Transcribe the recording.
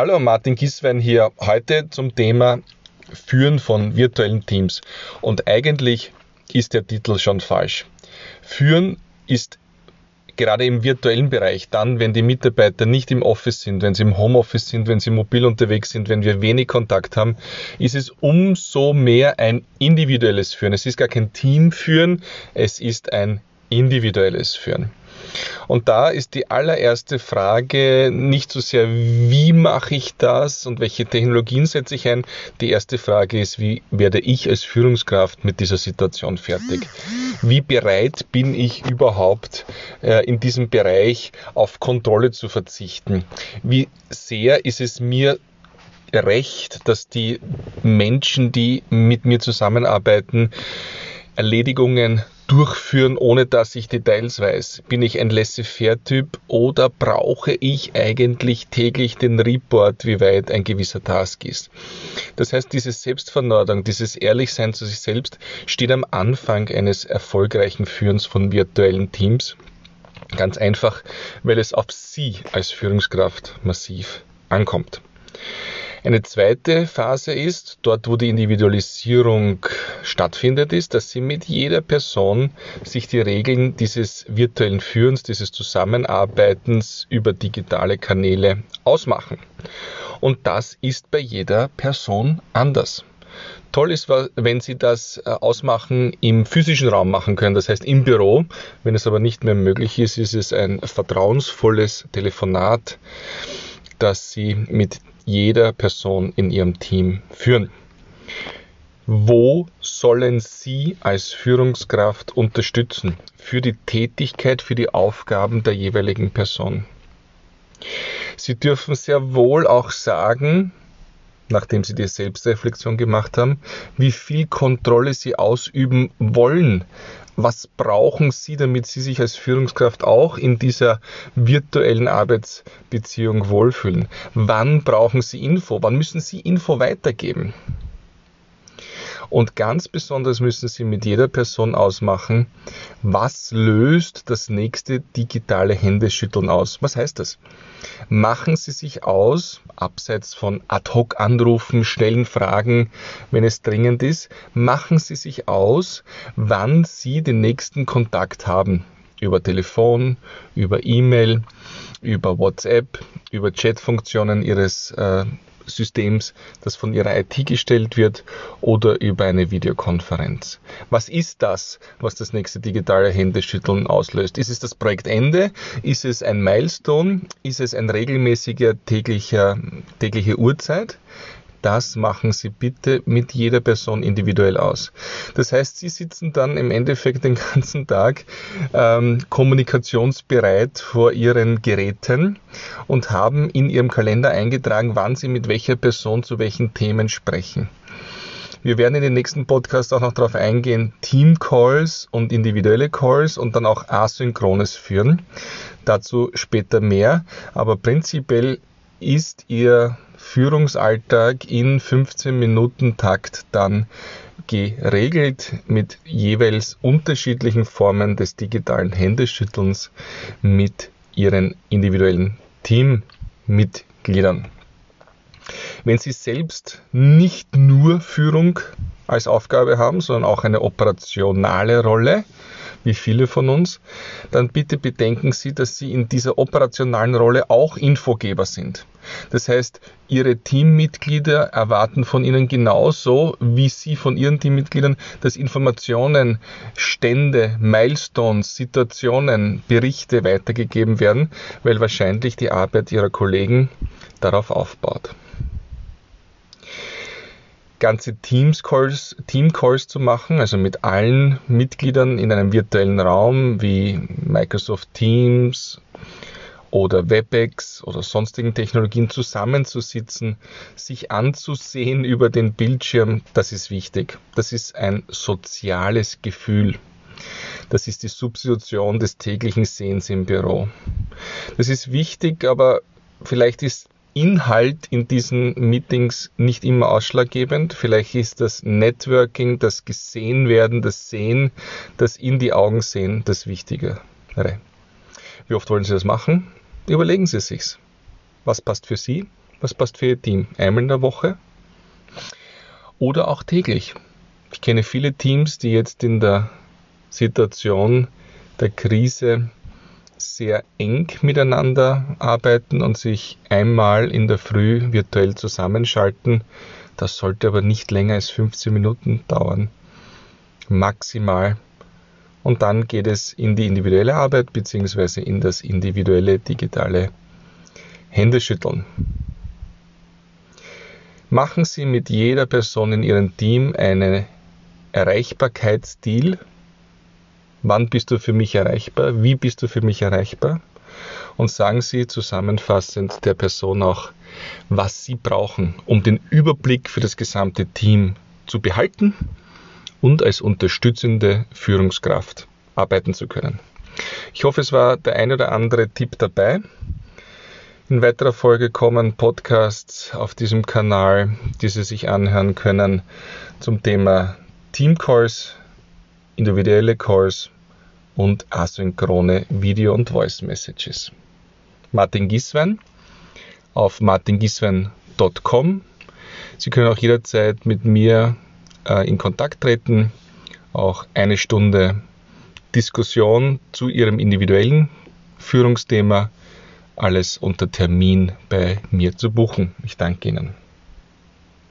Hallo, Martin Giswein hier. Heute zum Thema Führen von virtuellen Teams. Und eigentlich ist der Titel schon falsch. Führen ist gerade im virtuellen Bereich, dann, wenn die Mitarbeiter nicht im Office sind, wenn sie im Homeoffice sind, wenn sie mobil unterwegs sind, wenn wir wenig Kontakt haben, ist es umso mehr ein individuelles Führen. Es ist gar kein Teamführen, es ist ein individuelles Führen. Und da ist die allererste Frage nicht so sehr, wie mache ich das und welche Technologien setze ich ein. Die erste Frage ist, wie werde ich als Führungskraft mit dieser Situation fertig? Wie bereit bin ich überhaupt äh, in diesem Bereich auf Kontrolle zu verzichten? Wie sehr ist es mir recht, dass die Menschen, die mit mir zusammenarbeiten, Erledigungen durchführen, ohne dass ich Details weiß? Bin ich ein Laissez-faire-Typ oder brauche ich eigentlich täglich den Report, wie weit ein gewisser Task ist? Das heißt, diese Selbstvernorderung, dieses Ehrlichsein zu sich selbst steht am Anfang eines erfolgreichen Führens von virtuellen Teams. Ganz einfach, weil es auf Sie als Führungskraft massiv ankommt. Eine zweite Phase ist, dort wo die Individualisierung stattfindet, ist, dass Sie mit jeder Person sich die Regeln dieses virtuellen Führens, dieses Zusammenarbeitens über digitale Kanäle ausmachen. Und das ist bei jeder Person anders. Toll ist, wenn Sie das äh, ausmachen im physischen Raum machen können, das heißt im Büro. Wenn es aber nicht mehr möglich ist, ist es ein vertrauensvolles Telefonat, das Sie mit jeder Person in Ihrem Team führen. Wo sollen Sie als Führungskraft unterstützen für die Tätigkeit, für die Aufgaben der jeweiligen Person? Sie dürfen sehr wohl auch sagen, nachdem Sie die Selbstreflexion gemacht haben, wie viel Kontrolle Sie ausüben wollen was brauchen Sie, damit Sie sich als Führungskraft auch in dieser virtuellen Arbeitsbeziehung wohlfühlen? Wann brauchen Sie Info? Wann müssen Sie Info weitergeben? Und ganz besonders müssen Sie mit jeder Person ausmachen, was löst das nächste digitale Händeschütteln aus? Was heißt das? Machen Sie sich aus, abseits von Ad-Hoc-Anrufen, stellen Fragen, wenn es dringend ist, machen Sie sich aus, wann Sie den nächsten Kontakt haben. Über Telefon, über E-Mail, über WhatsApp, über Chatfunktionen Ihres äh, Systems, das von Ihrer IT gestellt wird oder über eine Videokonferenz. Was ist das, was das nächste digitale Händeschütteln auslöst? Ist es das Projektende? Ist es ein Milestone? Ist es ein regelmäßiger täglicher, tägliche Uhrzeit? Das machen Sie bitte mit jeder Person individuell aus. Das heißt, Sie sitzen dann im Endeffekt den ganzen Tag ähm, kommunikationsbereit vor Ihren Geräten und haben in Ihrem Kalender eingetragen, wann Sie mit welcher Person zu welchen Themen sprechen. Wir werden in den nächsten Podcasts auch noch darauf eingehen, Team-Calls und individuelle Calls und dann auch asynchrones führen. Dazu später mehr. Aber prinzipiell ist Ihr Führungsalltag in 15 Minuten Takt dann geregelt mit jeweils unterschiedlichen Formen des digitalen Händeschüttelns mit Ihren individuellen Teammitgliedern. Wenn Sie selbst nicht nur Führung als Aufgabe haben, sondern auch eine operationale Rolle, wie viele von uns, dann bitte bedenken Sie, dass Sie in dieser operationalen Rolle auch Infogeber sind. Das heißt, Ihre Teammitglieder erwarten von Ihnen genauso wie Sie von Ihren Teammitgliedern, dass Informationen, Stände, Milestones, Situationen, Berichte weitergegeben werden, weil wahrscheinlich die Arbeit Ihrer Kollegen darauf aufbaut ganze Teams Calls, Team Calls zu machen, also mit allen Mitgliedern in einem virtuellen Raum wie Microsoft Teams oder WebEx oder sonstigen Technologien zusammenzusitzen, sich anzusehen über den Bildschirm, das ist wichtig. Das ist ein soziales Gefühl. Das ist die Substitution des täglichen Sehens im Büro. Das ist wichtig, aber vielleicht ist Inhalt in diesen Meetings nicht immer ausschlaggebend. Vielleicht ist das Networking, das gesehen werden, das Sehen, das in die Augen sehen, das Wichtigere. Wie oft wollen Sie das machen? Überlegen Sie sich's. Was passt für Sie? Was passt für Ihr Team? Einmal in der Woche? Oder auch täglich? Ich kenne viele Teams, die jetzt in der Situation der Krise sehr eng miteinander arbeiten und sich einmal in der Früh virtuell zusammenschalten. Das sollte aber nicht länger als 15 Minuten dauern. Maximal. Und dann geht es in die individuelle Arbeit bzw. in das individuelle digitale Händeschütteln. Machen Sie mit jeder Person in Ihrem Team einen Erreichbarkeitsdeal. Wann bist du für mich erreichbar? Wie bist du für mich erreichbar? Und sagen Sie zusammenfassend der Person auch, was Sie brauchen, um den Überblick für das gesamte Team zu behalten und als unterstützende Führungskraft arbeiten zu können. Ich hoffe, es war der ein oder andere Tipp dabei. In weiterer Folge kommen Podcasts auf diesem Kanal, die Sie sich anhören können zum Thema Team Calls, individuelle Calls und asynchrone Video- und Voice Messages. Martin Giswein auf martingiswein.com. Sie können auch jederzeit mit mir äh, in Kontakt treten, auch eine Stunde Diskussion zu Ihrem individuellen Führungsthema alles unter Termin bei mir zu buchen. Ich danke Ihnen.